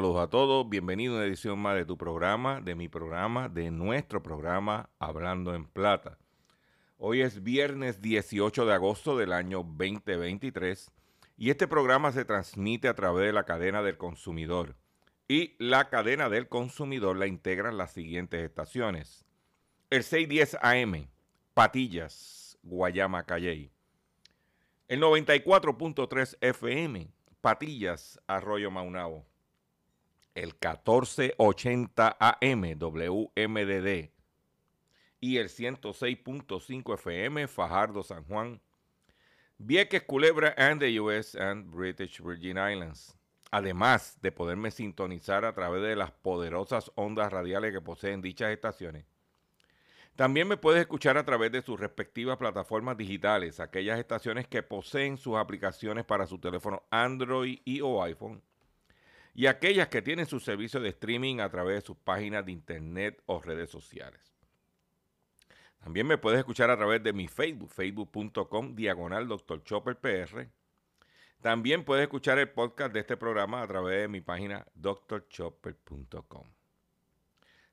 Saludos a todos. Bienvenido a una edición más de tu programa, de mi programa, de nuestro programa Hablando en Plata. Hoy es viernes 18 de agosto del año 2023 y este programa se transmite a través de la cadena del consumidor. Y la cadena del consumidor la integran las siguientes estaciones. El 610 AM, Patillas, Guayama, Calley. El 94.3 FM, Patillas, Arroyo Maunao. El 1480 AM, WMDD. Y el 106.5 FM, Fajardo, San Juan. Vieques, Culebra, and the US and British Virgin Islands. Además de poderme sintonizar a través de las poderosas ondas radiales que poseen dichas estaciones. También me puedes escuchar a través de sus respectivas plataformas digitales, aquellas estaciones que poseen sus aplicaciones para su teléfono Android y o iPhone, y aquellas que tienen su servicio de streaming a través de sus páginas de internet o redes sociales. También me puedes escuchar a través de mi Facebook, facebook.com, diagonal Dr. Chopper. También puedes escuchar el podcast de este programa a través de mi página drchopper.com.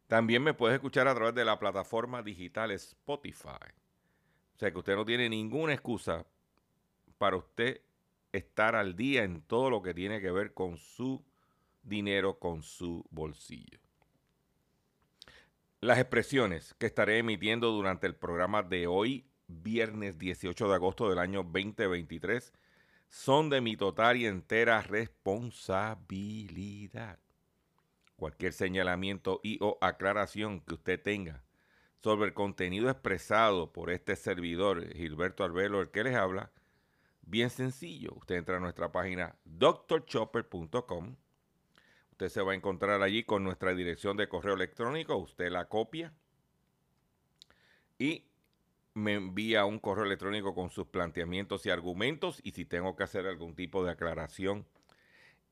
También me puedes escuchar a través de la plataforma digital Spotify. O sea que usted no tiene ninguna excusa para usted estar al día en todo lo que tiene que ver con su dinero, con su bolsillo. Las expresiones que estaré emitiendo durante el programa de hoy, viernes 18 de agosto del año 2023, son de mi total y entera responsabilidad. Cualquier señalamiento y o aclaración que usted tenga sobre el contenido expresado por este servidor, Gilberto Arbelo, el que les habla, bien sencillo. Usted entra a nuestra página drchopper.com. Usted se va a encontrar allí con nuestra dirección de correo electrónico. Usted la copia y me envía un correo electrónico con sus planteamientos y argumentos. Y si tengo que hacer algún tipo de aclaración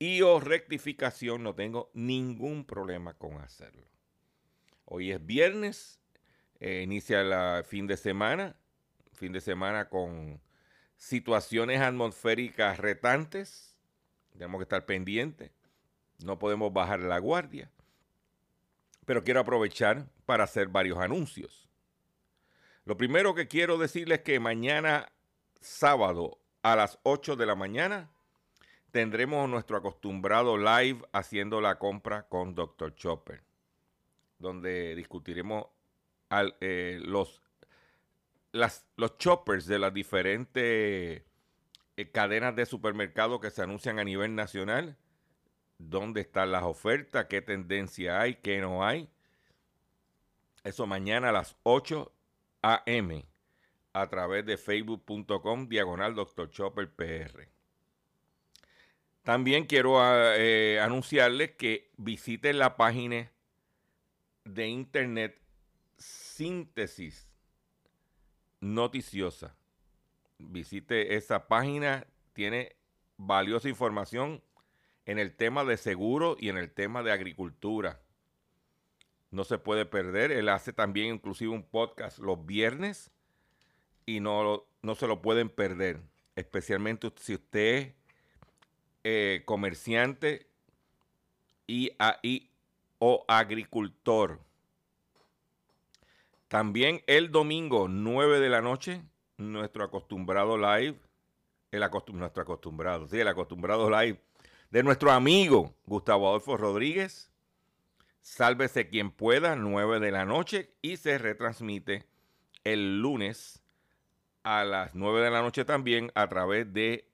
y o rectificación, no tengo ningún problema con hacerlo. Hoy es viernes, eh, inicia el fin de semana, fin de semana con situaciones atmosféricas retantes. Tenemos que estar pendientes. No podemos bajar la guardia. Pero quiero aprovechar para hacer varios anuncios. Lo primero que quiero decirles es que mañana sábado a las 8 de la mañana tendremos nuestro acostumbrado live haciendo la compra con Dr. Chopper, donde discutiremos eh, los, los choppers de las diferentes eh, cadenas de supermercados que se anuncian a nivel nacional, dónde están las ofertas, qué tendencia hay, qué no hay. Eso mañana a las 8 a.m. a través de facebook.com diagonal Dr. Chopper PR. También quiero eh, anunciarles que visiten la página de internet Síntesis Noticiosa. Visite esa página, tiene valiosa información en el tema de seguro y en el tema de agricultura. No se puede perder. Él hace también inclusive un podcast los viernes y no, no se lo pueden perder. Especialmente si usted es eh, comerciante y, a, o agricultor. También el domingo, 9 de la noche, nuestro acostumbrado live, el nuestro acostumbrado, sí, el acostumbrado live de nuestro amigo Gustavo Adolfo Rodríguez. Sálvese quien pueda, 9 de la noche, y se retransmite el lunes a las 9 de la noche también a través de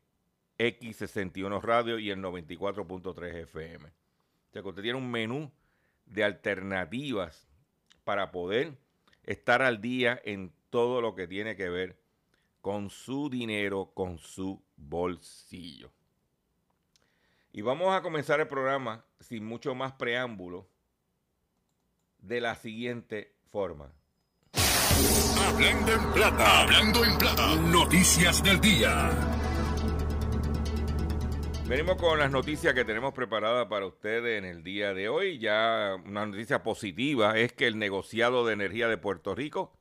X61 Radio y el 94.3 FM. O sea que usted tiene un menú de alternativas para poder estar al día en todo lo que tiene que ver con su dinero, con su bolsillo. Y vamos a comenzar el programa sin mucho más preámbulo de la siguiente forma. Hablando en plata, hablando en plata, noticias del día. Venimos con las noticias que tenemos preparadas para ustedes en el día de hoy. Ya una noticia positiva es que el negociado de energía de Puerto Rico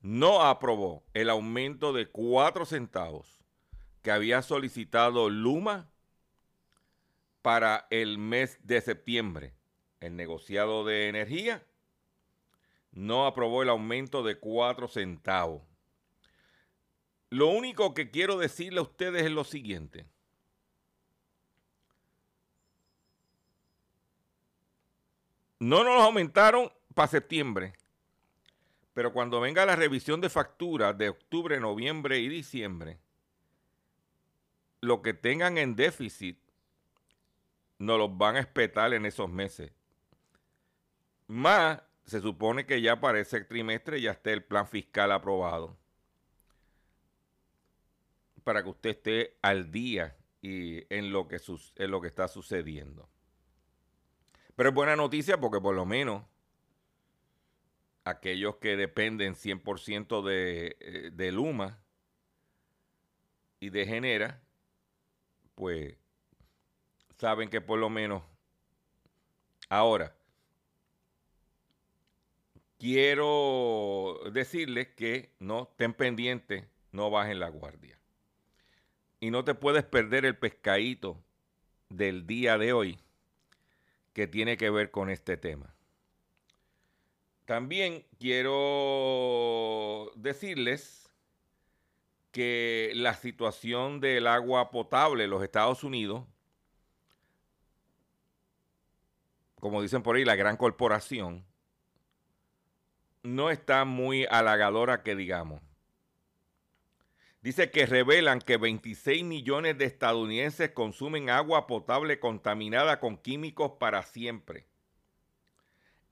no aprobó el aumento de cuatro centavos que había solicitado Luma para el mes de septiembre. El negociado de energía no aprobó el aumento de cuatro centavos. Lo único que quiero decirle a ustedes es lo siguiente. No nos aumentaron para septiembre. Pero cuando venga la revisión de facturas de octubre, noviembre y diciembre, lo que tengan en déficit nos los van a espetar en esos meses. Más, se supone que ya para ese trimestre ya esté el plan fiscal aprobado. Para que usted esté al día y en lo que, lo que está sucediendo. Pero es buena noticia porque por lo menos aquellos que dependen 100% de, eh, de Luma y de Genera, pues saben que por lo menos ahora quiero decirles que no estén pendientes, no bajen la guardia. Y no te puedes perder el pescadito del día de hoy que tiene que ver con este tema. También quiero decirles que la situación del agua potable en los Estados Unidos, como dicen por ahí, la gran corporación, no está muy halagadora que digamos. Dice que revelan que 26 millones de estadounidenses consumen agua potable contaminada con químicos para siempre.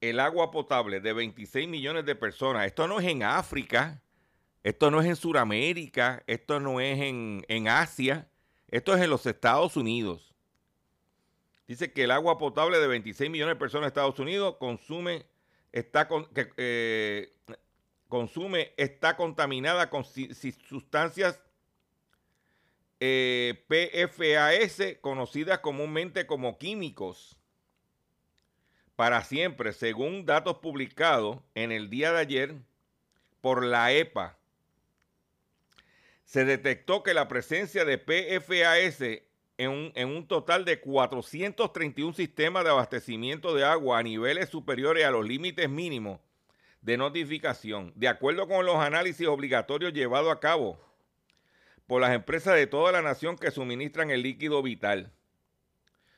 El agua potable de 26 millones de personas. Esto no es en África, esto no es en Sudamérica, esto no es en, Asia, esto es en los Estados Unidos. Dice que el agua potable de 26 millones de personas en Estados Unidos consume, está que, eh, consume está contaminada con sustancias eh, PFAS, conocidas comúnmente como químicos, para siempre, según datos publicados en el día de ayer por la EPA. Se detectó que la presencia de PFAS en un, en un, total de 431 sistemas de abastecimiento de agua a niveles superiores a los límites mínimos de notificación, de acuerdo con los análisis obligatorios llevados a cabo por las empresas de toda la nación que suministran el líquido vital.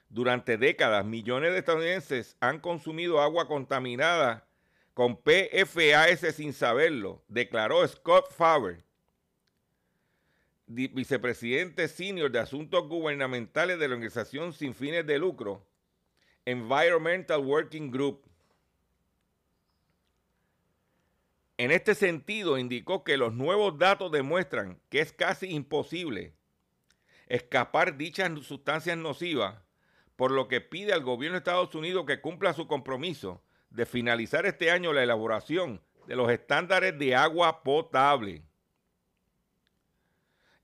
Durante décadas, millones de estadounidenses han consumido agua contaminada con PFAS sin saberlo, declaró Scott Faber, vicepresidente senior de Asuntos Gubernamentales de la organización sin fines de lucro, Environmental Working Group. En este sentido, indicó que los nuevos datos demuestran que es casi imposible escapar dichas sustancias nocivas, por lo que pide al gobierno de Estados Unidos que cumpla su compromiso de finalizar este año la elaboración de los estándares de agua potable.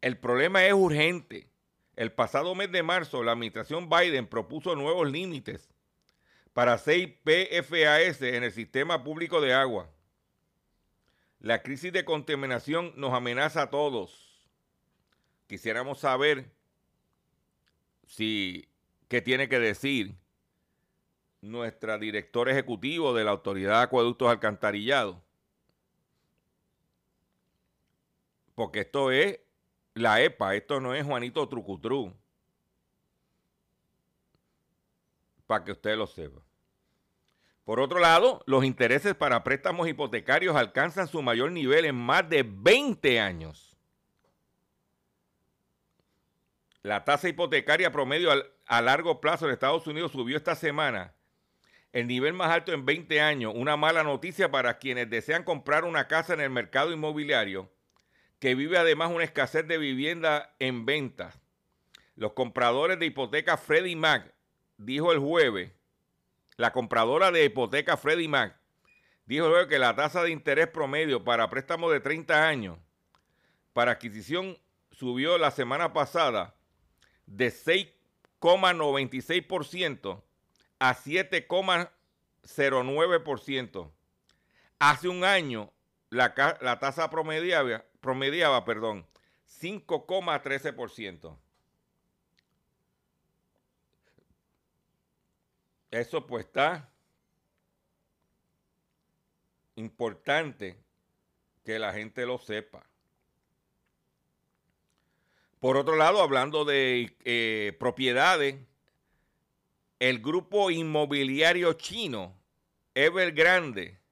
El problema es urgente. El pasado mes de marzo, la administración Biden propuso nuevos límites para 6 PFAS en el sistema público de agua. La crisis de contaminación nos amenaza a todos. Quisiéramos saber si qué tiene que decir nuestra directora ejecutiva de la Autoridad de Acueductos Alcantarillados Porque esto es la EPA, esto no es Juanito Trucutru. Para que usted lo sepa. Por otro lado, los intereses para préstamos hipotecarios alcanzan su mayor nivel en más de 20 años. La tasa hipotecaria promedio a largo plazo en Estados Unidos subió esta semana el nivel más alto en 20 años. Una mala noticia para quienes desean comprar una casa en el mercado inmobiliario, que vive además una escasez de vivienda en venta. Los compradores de hipoteca Freddie Mac dijo el jueves, la compradora de hipoteca Freddie Mac dijo jueves que la tasa de interés promedio para préstamos de 30 años para adquisición subió la semana pasada de 6,96% a 7,09%. Hace un año la, tasa promediaba, promediaba perdón, 5,13%. Eso pues está importante que la gente lo sepa. Por otro lado, hablando de eh, propiedades, el grupo inmobiliario chino Evergrande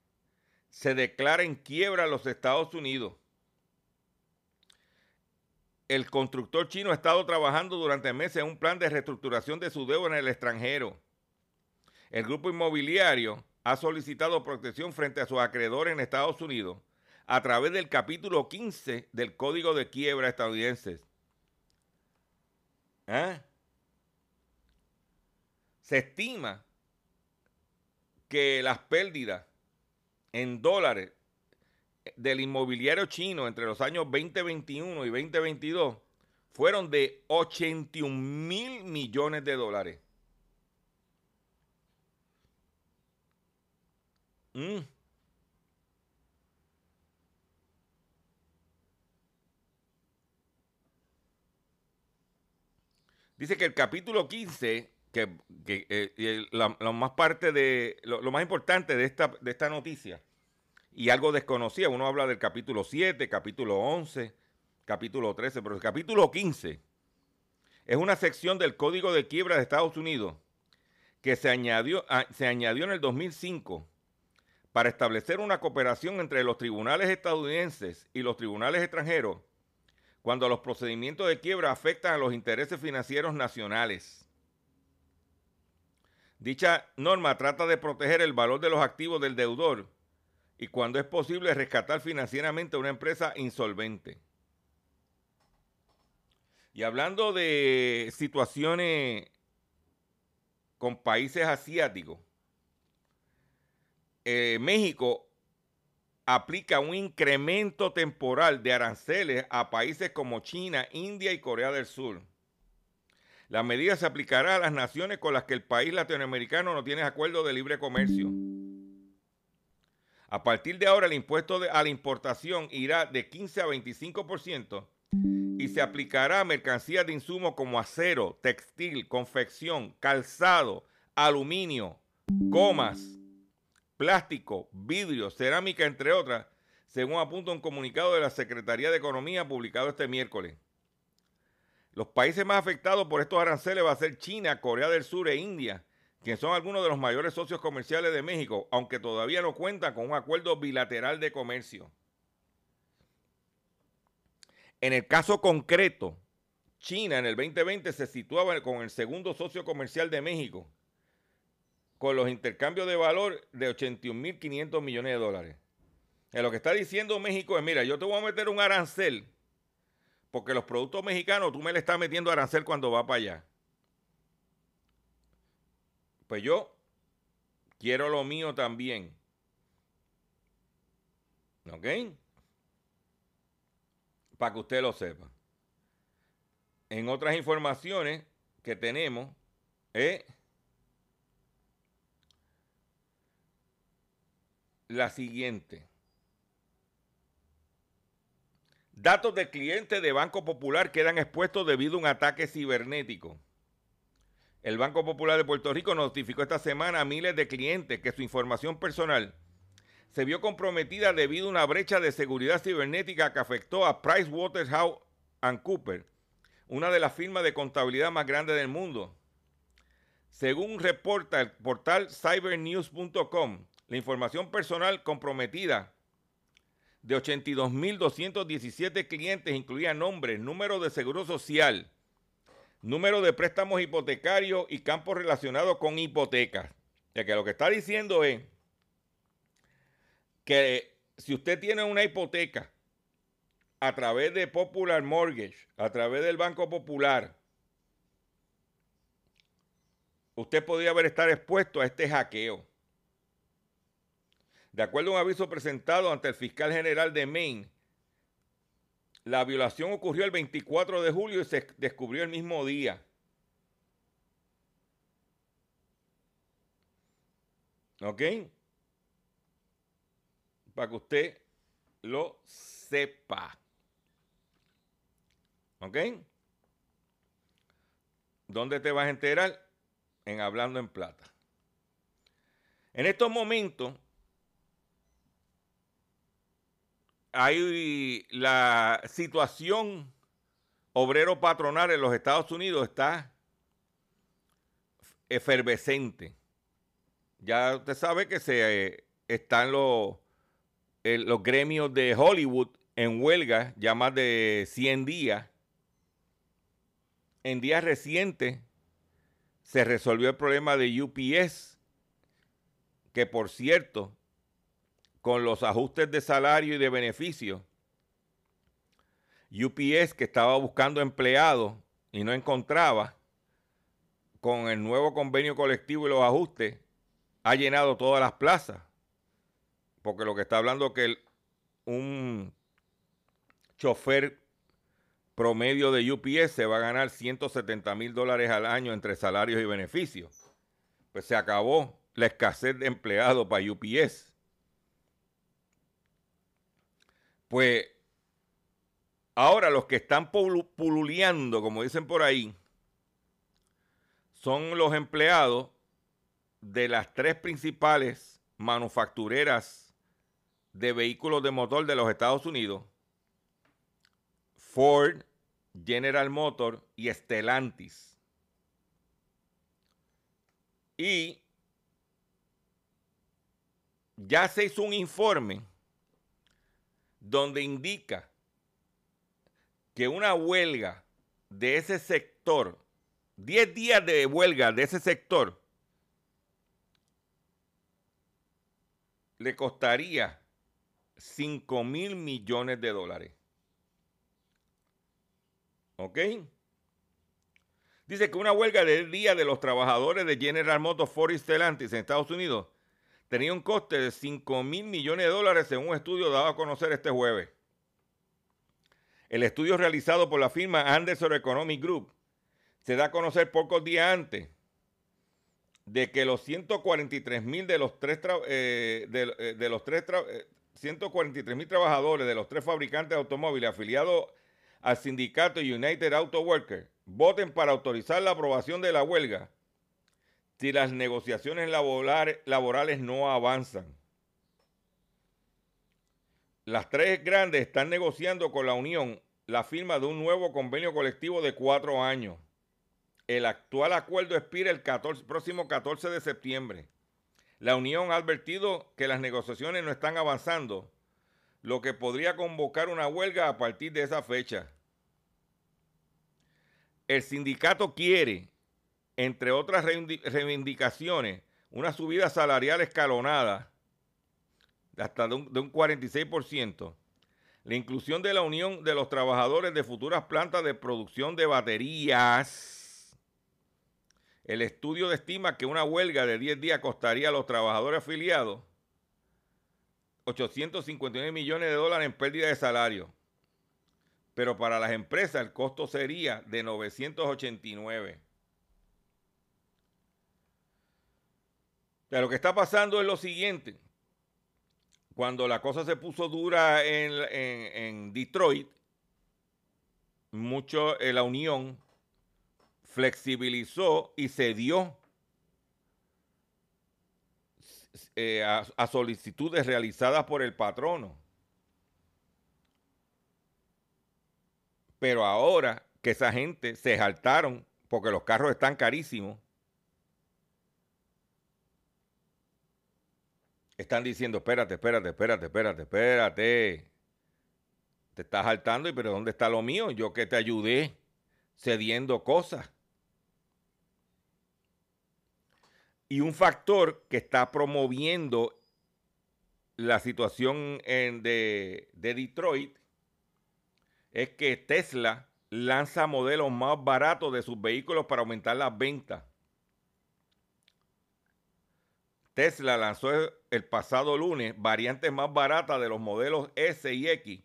se declara en quiebra en los Estados Unidos. El constructor chino ha estado trabajando durante meses en un plan de reestructuración de su deuda en el extranjero. El grupo inmobiliario ha solicitado protección frente a sus acreedores en Estados Unidos a través del capítulo 15 del Código de Quiebra estadounidense. ¿Ah? Se estima que las pérdidas en dólares del inmobiliario chino entre los años 2021 y 2022 fueron de 81 mil millones de dólares. Mm. Dice que el capítulo 15 que, eh, lo más parte de lo, más importante de esta, de esta noticia y algo desconocida, uno habla del capítulo 7, capítulo 11, capítulo 13, pero el capítulo 15 es una sección del Código de Quiebra de Estados Unidos que se añadió, ah, se añadió en el 2005 para establecer una cooperación entre los tribunales estadounidenses y los tribunales extranjeros cuando los procedimientos de quiebra afectan a los intereses financieros nacionales. Dicha norma trata de proteger el valor de los activos del deudor y cuando es posible rescatar financieramente a una empresa insolvente. Y hablando de situaciones con países asiáticos, eh, México aplica un incremento temporal de aranceles a países como China, India y Corea del Sur. La medida se aplicará a las naciones con las que el país latinoamericano no tiene acuerdo de libre comercio. A partir de ahora, el impuesto a la importación irá de 15 a 25% y se aplicará a mercancías de insumo como acero, textil, confección, calzado, aluminio, gomas, plástico, vidrio, cerámica, entre otras, según apunta un comunicado de la Secretaría de Economía publicado este miércoles. Los países más afectados por estos aranceles va a ser China, Corea del Sur e India, quienes son algunos de los mayores socios comerciales de México, aunque todavía no cuentan con un acuerdo bilateral de comercio. En el caso concreto, China en el 2020 se situaba con el segundo socio comercial de México, con los intercambios de valor de 81.500 millones de dólares. En lo que está diciendo México es, mira, yo te voy a meter un arancel porque los productos mexicanos tú me le estás metiendo arancel cuando va para allá. Pues yo quiero lo mío también. ¿Ok? Para que usted lo sepa. En otras informaciones que tenemos, es la siguiente. Datos de clientes de Banco Popular quedan expuestos debido a un ataque cibernético. El Banco Popular de Puerto Rico notificó esta semana a miles de clientes que su información personal se vio comprometida debido a una brecha de seguridad cibernética que afectó a PricewaterhouseCoopers, una de las firmas de contabilidad más grandes del mundo. Según reporta el portal cybernews.com, la información personal comprometida de 82.217 clientes incluía nombres, número de seguro social, número de préstamos hipotecarios y campos relacionados con hipotecas. Ya que lo que está diciendo es que si usted tiene una hipoteca a través de Popular Mortgage, a través del Banco Popular, usted podría haber estar expuesto a este hackeo. De acuerdo a un aviso presentado ante el fiscal general de Maine, la violación ocurrió el 24 de julio y se descubrió el mismo día. ¿Ok? Para que usted lo sepa. ¿Ok? ¿Dónde te vas a enterar? En Hablando en Plata. En estos momentos hay la situación obrero patronal en los Estados Unidos está efervescente. Ya usted sabe que se eh, están los, los gremios de Hollywood en huelga ya más de 100 días. En días recientes se resolvió el problema de UPS, que por cierto con los ajustes de salario y de beneficio. UPS, que estaba buscando empleados y no encontraba, con el nuevo convenio colectivo y los ajustes, ha llenado todas las plazas. Porque lo que está hablando es que un chofer promedio de UPS se va a ganar 170 mil dólares al año entre salarios y beneficios. Pues se acabó la escasez de empleados para UPS. Pues ahora los que están pululeando, como dicen por ahí, son los empleados de las tres principales manufactureras de vehículos de motor de los Estados Unidos, Ford, General Motors y Stellantis. Y ya se hizo un informe donde indica que una huelga de ese sector, 10 días de huelga de ese sector, le costaría 5 mil millones de dólares. ¿Ok? Dice que una huelga de día de los trabajadores de General Motors, Ford y en Estados Unidos tenía un coste de 5 mil millones de dólares según un estudio dado a conocer este jueves. El estudio realizado por la firma Anderson Economic Group se da a conocer pocos días antes de que los 143 mil de los tres eh, eh, de, los tres 143 eh, mil trabajadores de los tres fabricantes de automóviles afiliados al sindicato United Auto Workers voten para autorizar la aprobación de la huelga si las negociaciones laborales no avanzan. Las tres grandes están negociando con la Unión la firma de un nuevo convenio colectivo de cuatro años. El actual acuerdo expira el próximo 14 de septiembre. La Unión ha advertido que las negociaciones no están avanzando, lo que podría convocar una huelga a partir de esa fecha. El sindicato quiere entre otras reivindicaciones, una subida salarial escalonada hasta de un, 46%, la inclusión de la unión de los trabajadores de futuras plantas de producción de baterías. El estudio estima que una huelga de 10 días costaría a los trabajadores afiliados 859 millones de dólares en pérdida de salario. Pero para las empresas el costo sería de 989. Lo que está pasando es lo siguiente. Cuando la cosa se puso dura en, Detroit, mucho eh, la Unión flexibilizó y cedió eh, a, solicitudes realizadas por el patrono. Pero ahora que esa gente se saltaron porque los carros están carísimos, están diciendo, espérate, espérate, espérate, espérate, espérate. Te estás saltando y pero ¿dónde está lo mío? Yo que te ayudé cediendo cosas. Y un factor que está promoviendo la situación en, de, de Detroit es que Tesla lanza modelos más baratos de sus vehículos para aumentar las ventas. Tesla lanzó el pasado lunes variantes más baratas de los modelos S y X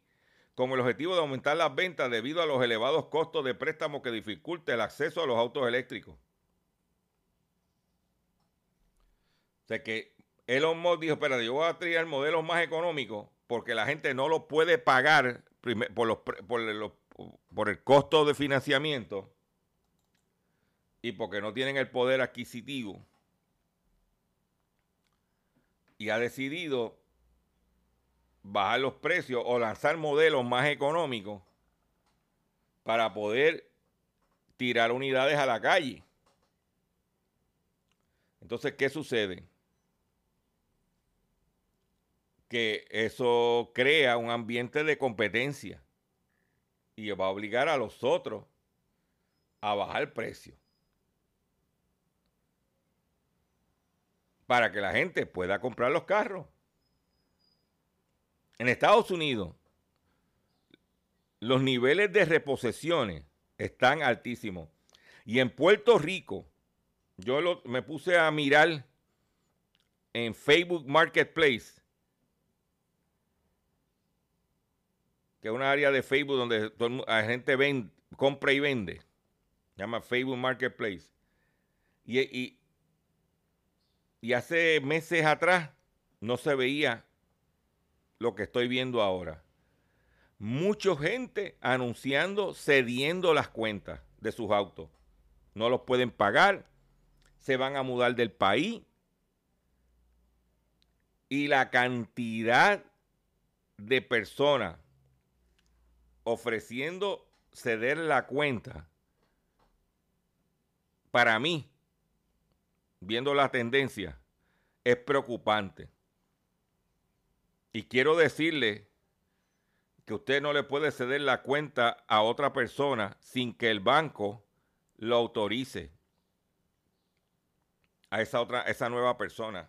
con el objetivo de aumentar las ventas debido a los elevados costos de préstamo que dificulta el acceso a los autos eléctricos. O sea que Elon Musk dijo, espera, yo voy a traer modelos más económicos porque la gente no lo puede pagar por el costo de financiamiento y porque no tienen el poder adquisitivo. Y ha decidido bajar los precios o lanzar modelos más económicos para poder tirar unidades a la calle. Entonces, ¿qué sucede? que eso crea un ambiente de competencia y va a obligar a los otros a bajar el Para que la gente pueda comprar los carros. En Estados Unidos, los niveles de reposesiones están altísimos. Y en Puerto Rico, yo me puse a mirar en Facebook Marketplace que es una área de Facebook donde la gente vende, compra y vende. Se llama Facebook Marketplace. Y, y, hace meses atrás no se veía lo que estoy viendo ahora. Mucha gente anunciando, cediendo las cuentas de sus autos. No los pueden pagar, se van a mudar del país. Y la cantidad de personas ofreciendo ceder la cuenta, para mí, viendo la tendencia, es preocupante. Y quiero decirle que usted no le puede ceder la cuenta a otra persona sin que el banco lo autorice a esa otra, esa nueva persona.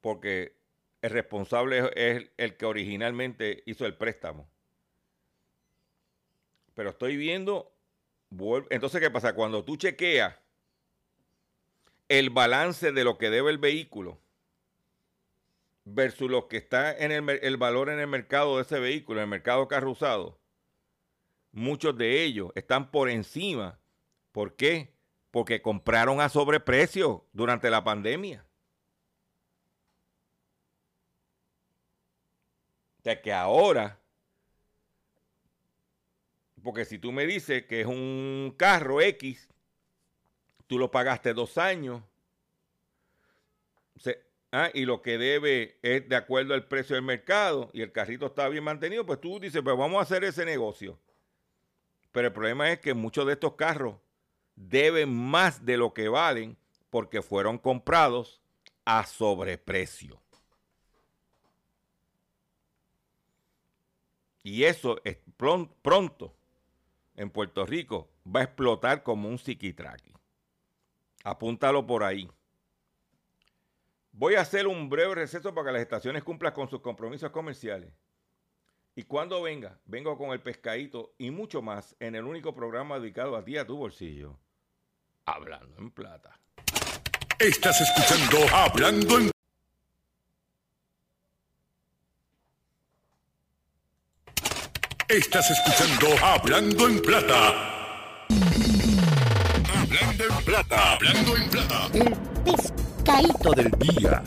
Porque el responsable es el que originalmente hizo el préstamo. Pero estoy viendo, entonces, ¿qué pasa? Cuando tú chequeas el balance de lo que debe el vehículo versus lo que está en el, el valor en el mercado de ese vehículo, en el mercado carro usado, muchos de ellos están por encima. ¿Por qué? Porque compraron a sobreprecio durante la pandemia. que ahora, porque si tú me dices que es un carro X, tú lo pagaste dos años, ah, y lo que debe es de acuerdo al precio del mercado y el carrito está bien mantenido, pues tú dices, pues vamos a hacer ese negocio. Pero el problema es que muchos de estos carros deben más de lo que valen porque fueron comprados a sobreprecio. Y eso es pronto en Puerto Rico va a explotar como un psiquitraqui. Apúntalo por ahí. Voy a hacer un breve receso para que las estaciones cumplan con sus compromisos comerciales. Y cuando venga, vengo con el pescadito y mucho más en el único programa dedicado a ti, a tu bolsillo. Hablando en plata. Estás escuchando Hablando en Estás escuchando Hablando en Plata. Hablando en Plata. Hablando en Plata. El pescadito del día.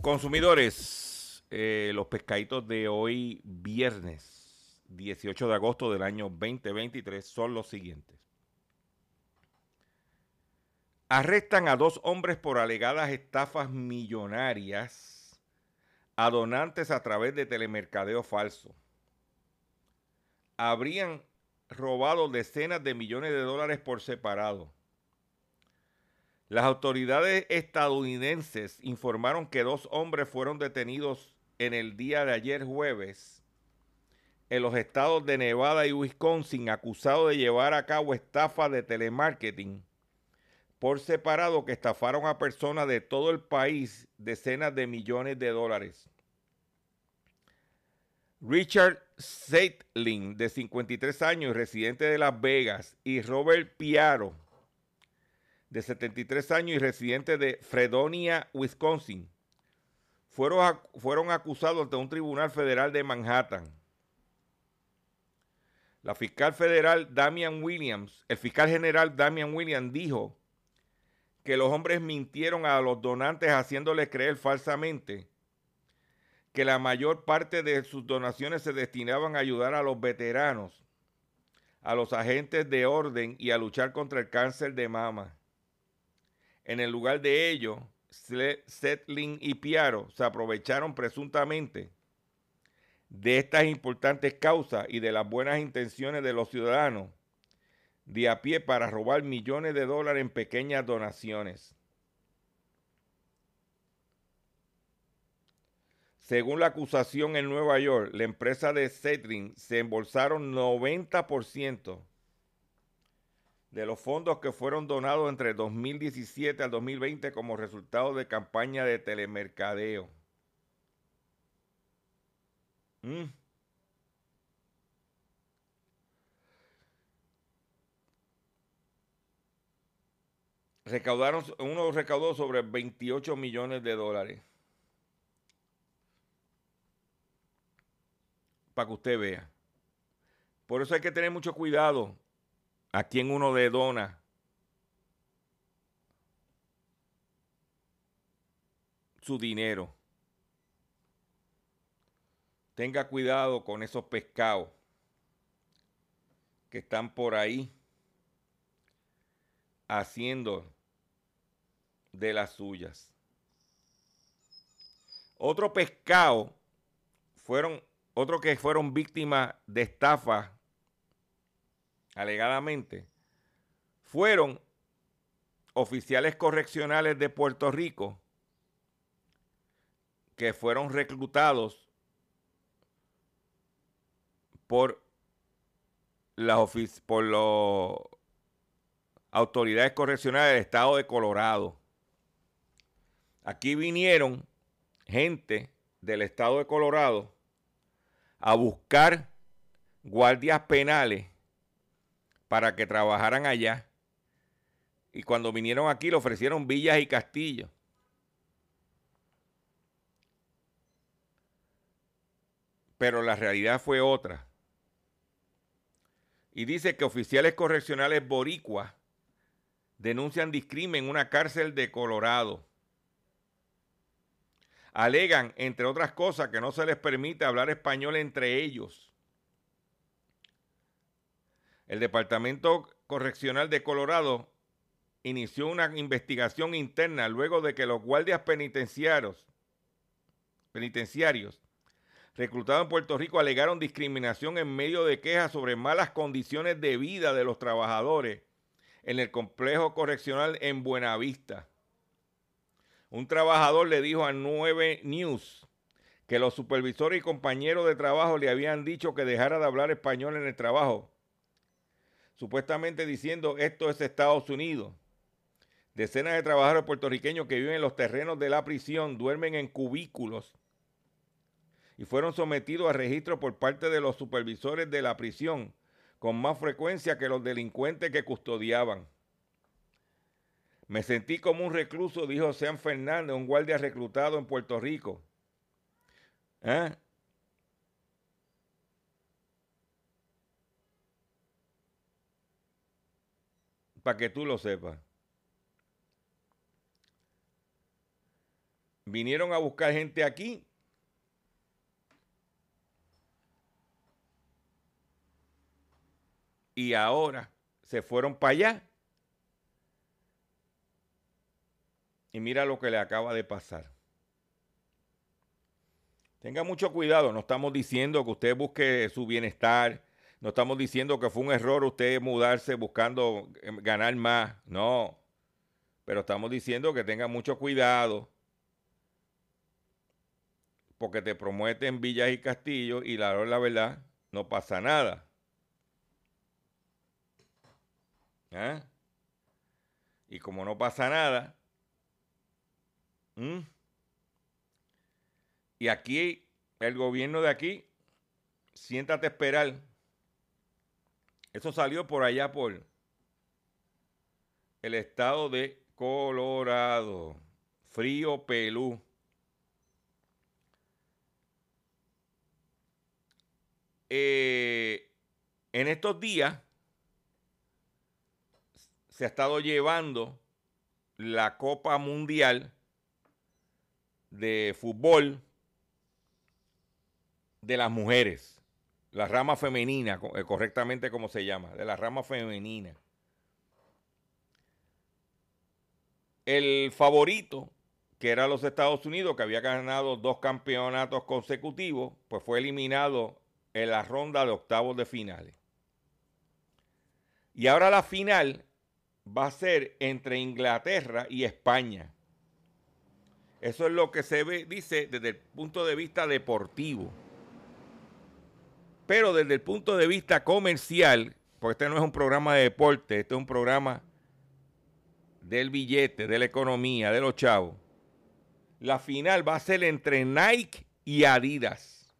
Consumidores, eh, los pescaditos de hoy viernes 18 de agosto del año 2023 son los siguientes. Arrestan a dos hombres por alegadas estafas millonarias a donantes a través de telemercadeo falso. Habrían robado decenas de millones de dólares por separado. Las autoridades estadounidenses informaron que dos hombres fueron detenidos en el día de ayer jueves en los estados de Nevada y Wisconsin acusados de llevar a cabo estafas de telemarketing por separado que estafaron a personas de todo el país decenas de millones de dólares. Richard Seitling, de 53 años, residente de Las Vegas, y Robert Piaro, de 73 años y residente de Fredonia, Wisconsin, fueron, fueron acusados ante un tribunal federal de Manhattan. La fiscal federal Damian Williams, el fiscal general Damian Williams dijo que los hombres mintieron a los donantes haciéndoles creer falsamente que la mayor parte de sus donaciones se destinaban a ayudar a los veteranos, a los agentes de orden y a luchar contra el cáncer de mama. En el lugar de ello, Setling y Piaro se aprovecharon presuntamente de estas importantes causas y de las buenas intenciones de los ciudadanos de a pie para robar millones de dólares en pequeñas donaciones. Según la acusación en Nueva York, la empresa de Setling se embolsaron 90% de los fondos que fueron donados entre 2017 al 2020 como resultado de campaña de telemercadeo. Mm. Recaudaron, uno recaudó sobre 28 millones de dólares. Para que usted vea. Por eso hay que tener mucho cuidado a quien uno le dona. su dinero. Tenga cuidado con esos pescados que están por ahí haciendo de las suyas. Otro pescado fueron, otros que fueron víctimas de estafa, alegadamente, fueron oficiales correccionales de Puerto Rico que fueron reclutados por las por las autoridades correccionales del estado de Colorado. Aquí vinieron gente del estado de Colorado a buscar guardias penales para que trabajaran allá. Y cuando vinieron aquí le ofrecieron villas y castillos. Pero la realidad fue otra. Y dice que oficiales correccionales boricuas denuncian discrimen en una cárcel de Colorado alegan, entre otras cosas, que no se les permite hablar español entre ellos. El Departamento Correccional de Colorado inició una investigación interna luego de que los guardias penitenciarios, penitenciarios reclutados en Puerto Rico alegaron discriminación en medio de quejas sobre malas condiciones de vida de los trabajadores en el complejo correccional en Buenavista. Un trabajador le dijo a 9 News que los supervisores y compañeros de trabajo le habían dicho que dejara de hablar español en el trabajo, supuestamente diciendo esto es Estados Unidos. Decenas de trabajadores puertorriqueños que viven en los terrenos de la prisión duermen en cubículos y fueron sometidos a registro por parte de los supervisores de la prisión con más frecuencia que los delincuentes que custodiaban. Me sentí como un recluso, dijo Sean Fernández, un guardia reclutado en Puerto Rico. ¿Eh? Para que tú lo sepas. Vinieron a buscar gente aquí. Y ahora se fueron para allá Y mira lo que le acaba de pasar. Tenga mucho cuidado, no estamos diciendo que usted busque su bienestar, no estamos diciendo que fue un error usted mudarse buscando eh, ganar más, no. Pero estamos diciendo que tenga mucho cuidado porque te prometen villas y castillos y la, la verdad no pasa nada. ¿Ah? Y como no pasa nada, y aquí, el gobierno de aquí, siéntate a esperar. Eso salió por allá por el estado de Colorado. Frío pelú. Eh, en estos días se ha estado llevando la Copa Mundial de Fútbol de las mujeres, la rama femenina, eh, correctamente como se llama, de la rama femenina. El favorito, que era los Estados Unidos, que había ganado dos campeonatos consecutivos, pues fue eliminado en la ronda de octavos de finales. Y ahora la final va a ser entre Inglaterra y España. Eso es lo que se dice, desde el punto de vista deportivo. Pero desde el punto de vista comercial, porque este no es un programa de deporte, este es un programa del billete, de la economía, de los chavos. La final va a ser entre Nike y Adidas.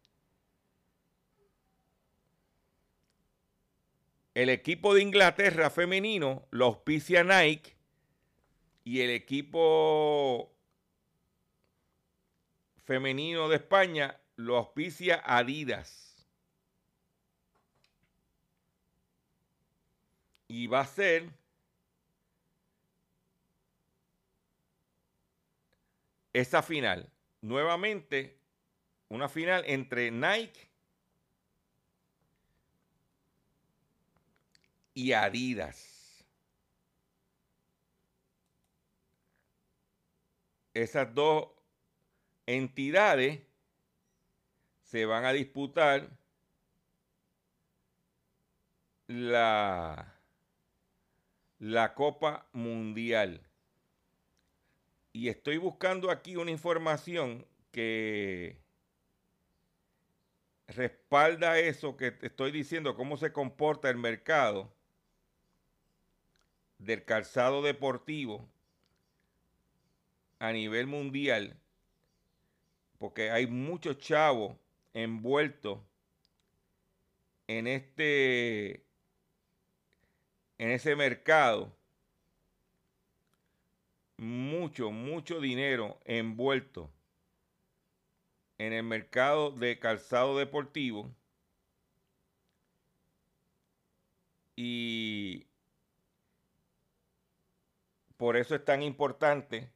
El equipo de Inglaterra femenino lo auspicia Nike y el equipo femenino de España lo auspicia Adidas. Y va a ser esa final. Nuevamente, una final entre Nike y Adidas. Esas dos entidades se van a disputar la, la Copa Mundial. Y estoy buscando aquí una información que respalda eso que estoy diciendo, cómo se comporta el mercado del calzado deportivo a nivel mundial, porque hay muchos chavos envueltos en este en ese mercado. Mucho mucho dinero envuelto en el mercado de calzado deportivo. Y por eso es tan importante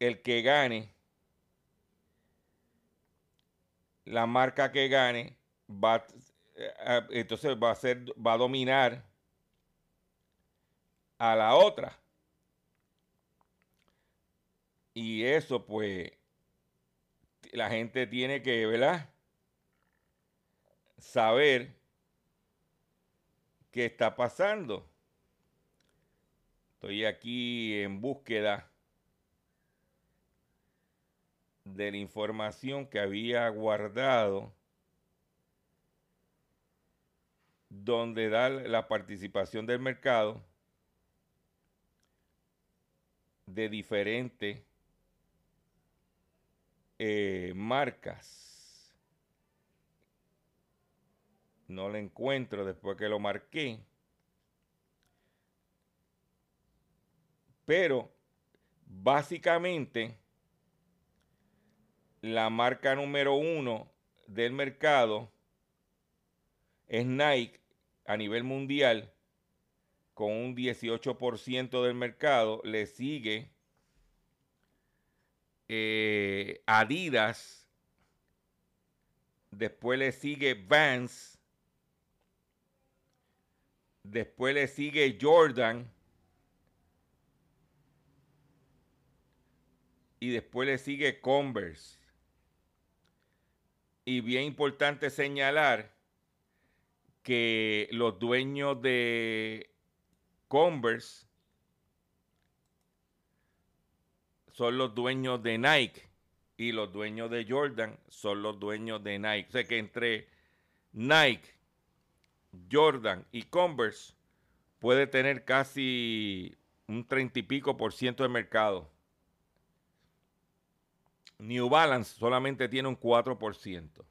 el que gane, la marca que gane, va, eh, entonces va a ser, va a dominar a la otra. Y eso, pues, la gente tiene que, ¿verdad? Saber qué está pasando. Estoy aquí en búsqueda de la información que había guardado donde da la participación del mercado de diferentes eh, marcas. No la encuentro después que lo marqué. Pero básicamente la marca número uno del mercado es Nike a nivel mundial con un 18% del mercado. Le sigue eh, Adidas. Después le sigue Vans Después le sigue Jordan. Y después le sigue Converse. Y bien importante señalar que los dueños de Converse son los dueños de Nike y los dueños de Jordan son los dueños de Nike. O sea que entre Nike, Jordan y Converse puede tener casi un treinta y pico por ciento de mercado. New Balance solamente tiene un 4%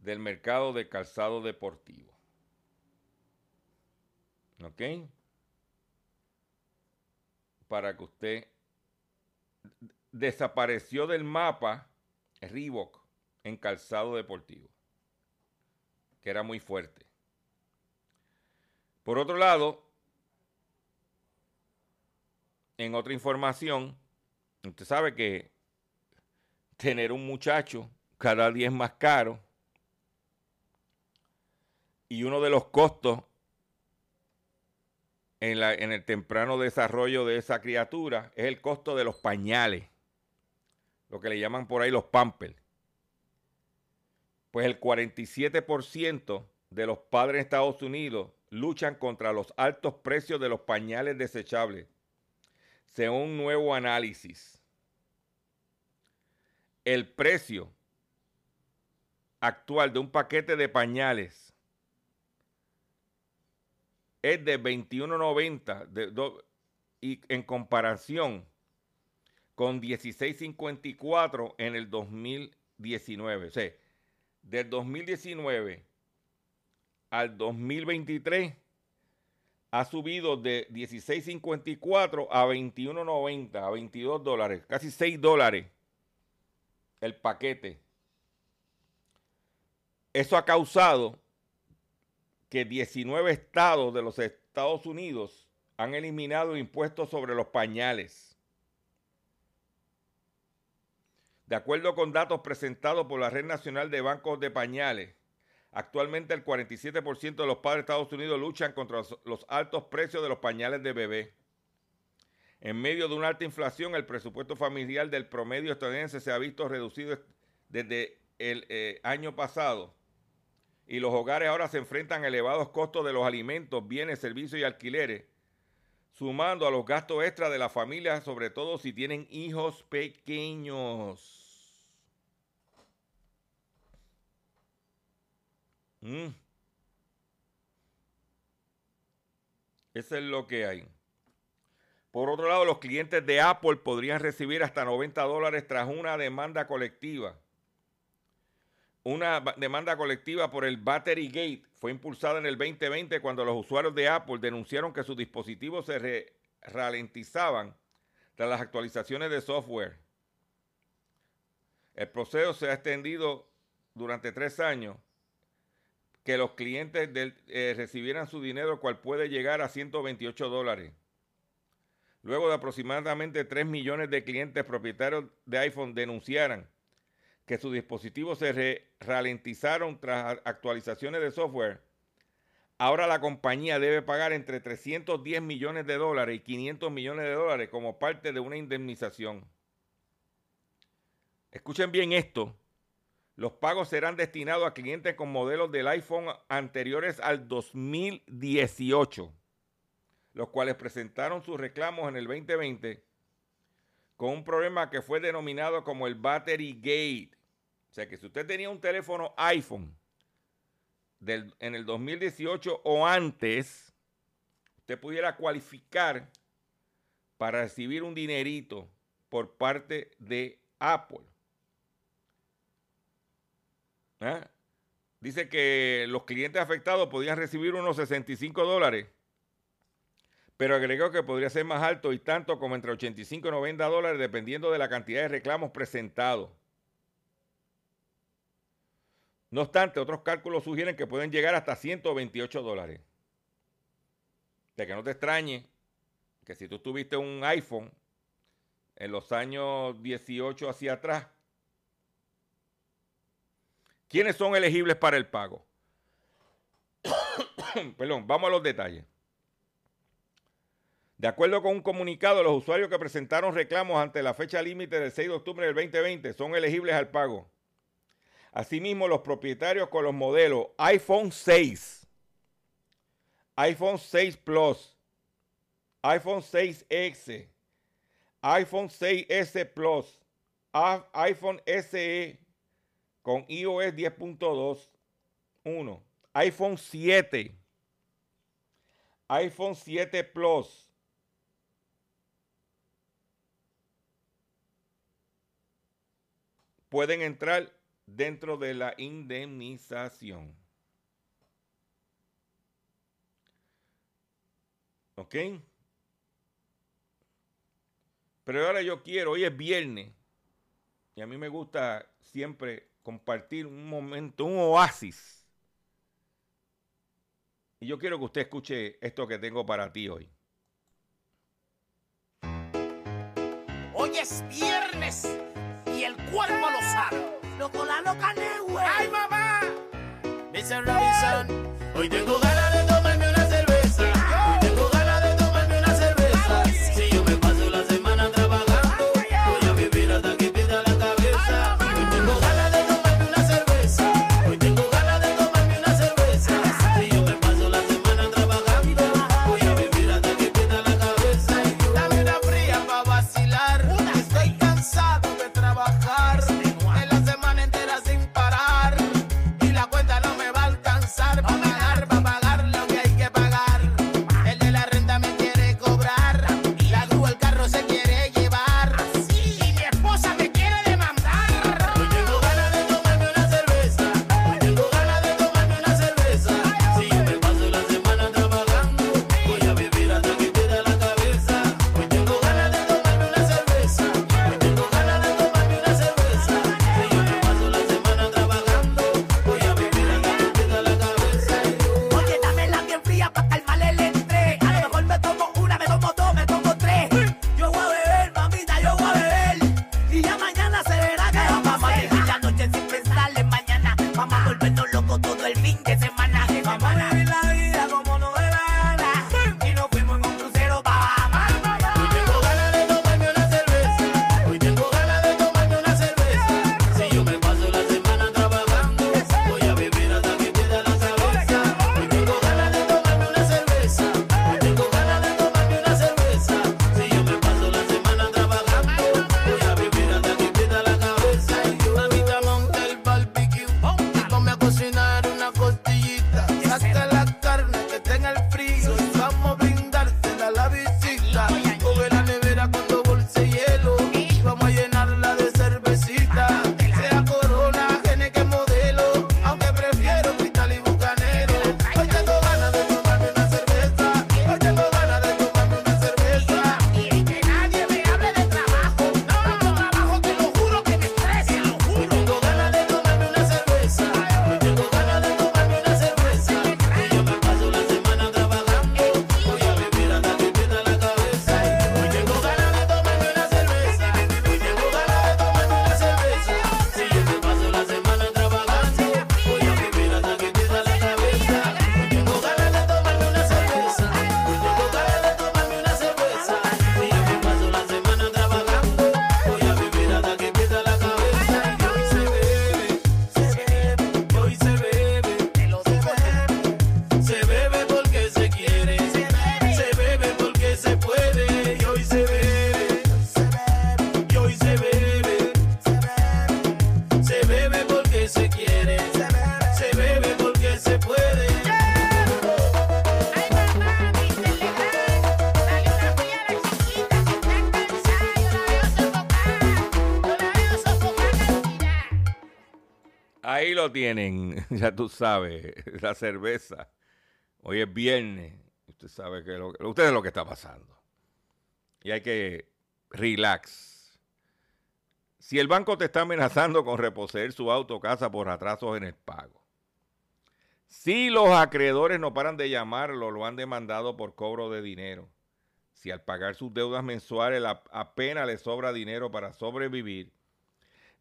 del mercado de calzado deportivo. ¿Ok? Para que usted desapareció del mapa Reebok en calzado deportivo, que era muy fuerte. Por otro lado, en otra información, usted sabe que tener un muchacho cada día es más caro y uno de los costos en, el temprano desarrollo de esa criatura es el costo de los pañales, lo que le llaman por ahí los pampers. Pues el 47% de los padres en Estados Unidos luchan contra los altos precios de los pañales desechables, según un nuevo análisis. El precio actual de un paquete de pañales es de 21.90 y en comparación con 16.54 en el 2019. O sea, del 2019 al 2023 ha subido de 16.54 a 21.90, a 22 dólares, casi 6 dólares el paquete. Eso ha causado que 19 estados de los Estados Unidos han eliminado impuestos sobre los pañales. De acuerdo con datos presentados por la Red Nacional de Bancos de Pañales, actualmente el 47% de los padres de Estados Unidos luchan contra los, altos precios de los pañales de bebé. En medio de una alta inflación, el presupuesto familiar del promedio estadounidense se ha visto reducido desde el eh, año pasado y los hogares ahora se enfrentan a elevados costos de los alimentos, bienes, servicios y alquileres, sumando a los gastos extras de la familia, sobre todo si tienen hijos pequeños. Mm. Eso es lo que hay. Por otro lado, los clientes de Apple podrían recibir hasta 90 dólares tras una demanda colectiva. Una demanda colectiva por el Battery Gate fue impulsada en el 2020 cuando los usuarios de Apple denunciaron que sus dispositivos se ralentizaban tras las actualizaciones de software. El proceso se ha extendido durante tres años que los clientes eh, recibieran su dinero, cual puede llegar a 128 dólares. Luego de aproximadamente 3 millones de clientes propietarios de iPhone denunciaran que sus dispositivos se ralentizaron tras actualizaciones de software, ahora la compañía debe pagar entre 310 millones de dólares y 500 millones de dólares como parte de una indemnización. Escuchen bien esto. Los pagos serán destinados a clientes con modelos del iPhone anteriores al 2018, los cuales presentaron sus reclamos en el 2020 con un problema que fue denominado como el Battery Gate. O sea que si usted tenía un teléfono iPhone en el 2018 o antes, usted pudiera cualificar para recibir un dinerito por parte de Apple. ¿Ah? Dice que los clientes afectados podían recibir unos 65 dólares pero agregó que podría ser más alto y tanto como entre 85 y 90 dólares dependiendo de la cantidad de reclamos presentados. No obstante, otros cálculos sugieren que pueden llegar hasta 128 dólares. De que no te extrañe que si tú tuviste un iPhone en los años 18 hacia atrás, ¿Quiénes son elegibles para el pago? Perdón, vamos a los detalles. De acuerdo con un comunicado, los usuarios que presentaron reclamos ante la fecha límite del 6 de octubre del 2020 son elegibles al pago. Asimismo, los propietarios con los modelos iPhone 6, iPhone 6 Plus, iPhone 6X, iPhone 6S Plus, iPhone SE con iOS 10.2.1, iPhone 7, iPhone 7 Plus. pueden entrar dentro de la indemnización. ¿Ok? Pero ahora yo quiero, hoy es viernes, y a mí me gusta siempre compartir un momento, un oasis. Y yo quiero que usted escuche esto que tengo para ti hoy. Hoy es viernes y el cuerpo lo sabe. Loco, la loca, güey. ¡Ay, mamá! Mr. Robinson, hoy tengo ganas de ahí lo tienen, ya tú sabes, la cerveza. Hoy es viernes, usted sabe que lo, usted lo que está pasando. Y hay que relax. Si el banco te está amenazando con reposeer su auto o casa por atrasos en el pago. Si los acreedores no paran de llamarlo, lo han demandado por cobro de dinero. Si al pagar sus deudas mensuales apenas le sobra dinero para sobrevivir,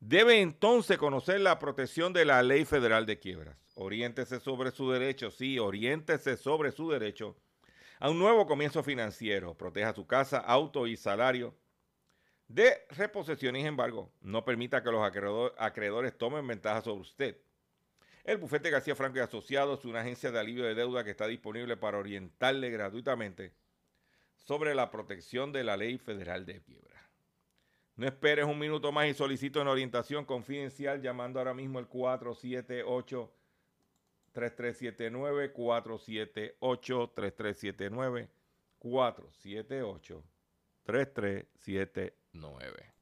debe entonces conocer la protección de la ley federal de quiebras. Oriéntese sobre su derecho, sí, oriéntese sobre su derecho a un nuevo comienzo financiero. Proteja su casa, auto y salario de reposición y embargo. No permita que los acreedores tomen ventaja sobre usted. El bufete García Franco y Asociados es una agencia de alivio de deuda que está disponible para orientarle gratuitamente sobre la protección de la ley federal de quiebra. No esperes un minuto más y solicito una orientación confidencial llamando ahora mismo el 478 3379 478 3379 478 3379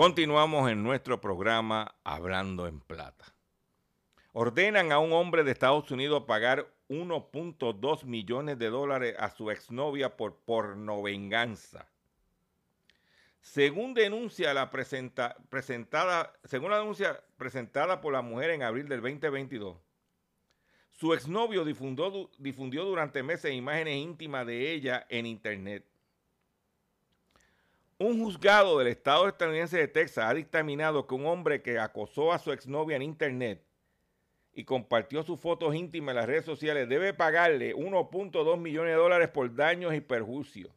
Continuamos en nuestro programa Hablando en Plata. Ordenan a un hombre de Estados Unidos pagar 1.2 millones de dólares a su exnovia por pornovenganza. Según denuncia la presentada, según denuncia presentada por la mujer en abril del 2022, su exnovio difundió, difundió durante meses imágenes íntimas de ella en internet. Un juzgado del estado estadounidense de Texas ha dictaminado que un hombre que acosó a su exnovia en internet y compartió sus fotos íntimas en las redes sociales debe pagarle 1.2 millones de dólares por daños y perjuicios.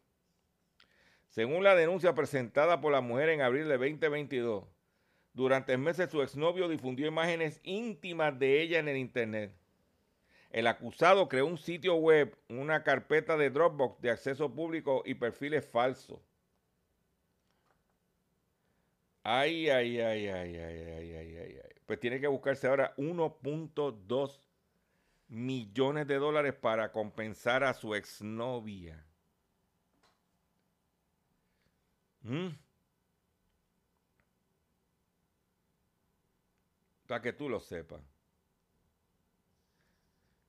Según la denuncia presentada por la mujer en abril de 2022, durante meses su exnovio difundió imágenes íntimas de ella en el internet. El acusado creó un sitio web, una carpeta de Dropbox de acceso público y perfiles falsos. Ay, ay, ay, ay, ay, ay, ay, ay, ay. Pues tiene que buscarse ahora 1.2 millones de dólares para compensar a su exnovia. ¿Mm? Para que tú lo sepas.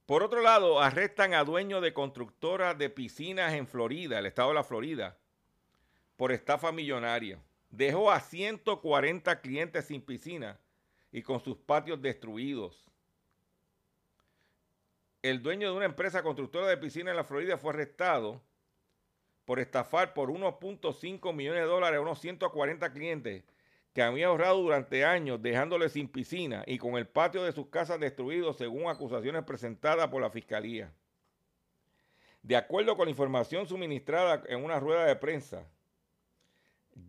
Por otro lado, arrestan a dueños de constructoras de piscinas en Florida, el estado de la Florida, por estafa millonaria dejó a 140 clientes sin piscina y con sus patios destruidos. El dueño de una empresa constructora de piscina en la Florida fue arrestado por estafar por 1.5 millones de dólares a unos 140 clientes que había ahorrado durante años dejándoles sin piscina y con el patio de sus casas destruido según acusaciones presentadas por la fiscalía. De acuerdo con la información suministrada en una rueda de prensa,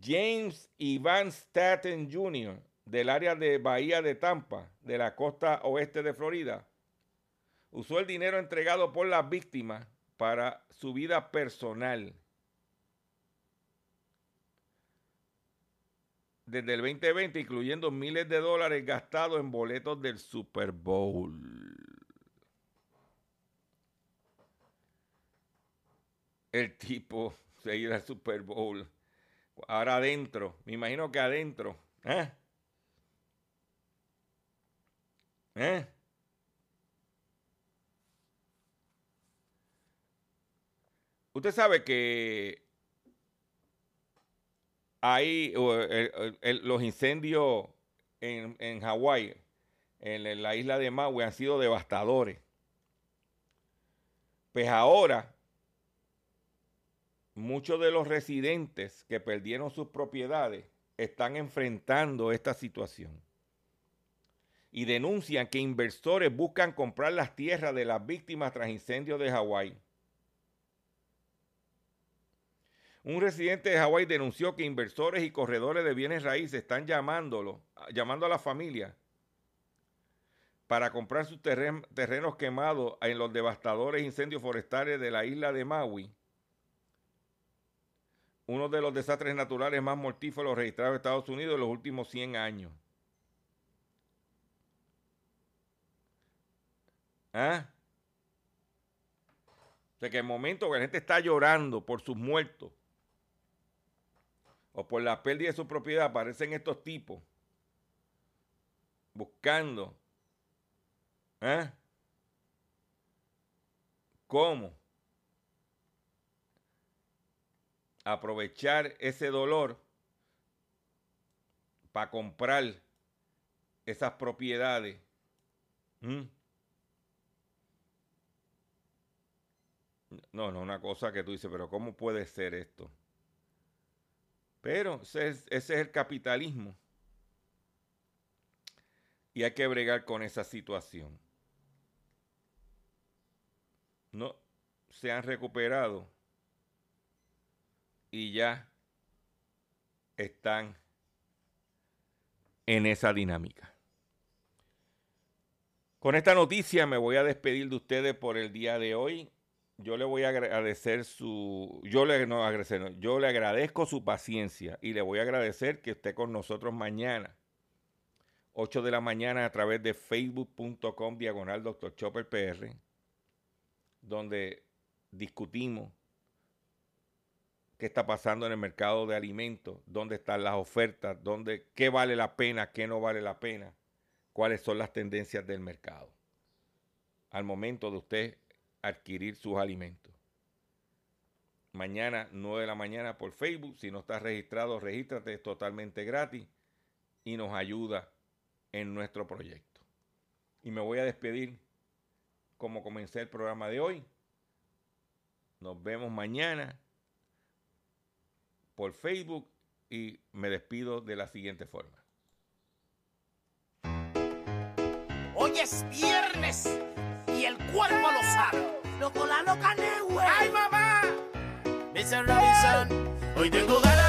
James Ivan Staten Jr., del área de Bahía de Tampa, de la costa oeste de Florida, usó el dinero entregado por las víctimas para su vida personal. Desde el 2020, incluyendo miles de dólares gastados en boletos del Super Bowl. El tipo se iba al Super Bowl Ahora adentro, me imagino que adentro. ¿Eh? ¿Eh? Usted sabe que hay los incendios en, en Hawái, en, la isla de Maui, han sido devastadores. Pues ahora muchos de los residentes que perdieron sus propiedades están enfrentando esta situación y denuncian que inversores buscan comprar las tierras de las víctimas tras incendios de Hawái. Un residente de Hawái denunció que inversores y corredores de bienes raíces están llamándolo, llamando a la familia para comprar sus terrenos quemados en los devastadores incendios forestales de la isla de Maui uno de los desastres naturales más mortíferos registrados en Estados Unidos en los últimos 100 años. ¿Ah? O sea que el momento que la gente está llorando por sus muertos o por la pérdida de su propiedad, aparecen estos tipos buscando ¿eh? cómo aprovechar ese dolor para comprar esas propiedades. No, no, una cosa que tú dices, pero ¿cómo puede ser esto? Pero ese es, el capitalismo. Y hay que bregar con esa situación. No se han recuperado y ya están en esa dinámica. Con esta noticia me voy a despedir de ustedes por el día de hoy yo le voy a agradecer su, yo le, no agradecer, yo le agradezco su paciencia y le voy a agradecer que esté con nosotros mañana, 8 de la mañana a través de facebook.com diagonal Dr. Chopper PR, donde discutimos qué está pasando en el mercado de alimentos, dónde están las ofertas, dónde, qué vale la pena, qué no vale la pena, cuáles son las tendencias del mercado. Al momento de usted adquirir sus alimentos. Mañana, 9 de la mañana por Facebook. Si no estás registrado, regístrate, es totalmente gratis y nos ayuda en nuestro proyecto. Y me voy a despedir como comencé el programa de hoy. Nos vemos mañana por Facebook y me despido de la siguiente forma. Hoy es viernes y el cuerpo lo sabe. Loco, la loca, güey. ¡Ay, mamá! Mr. Robinson, hoy tengo ganas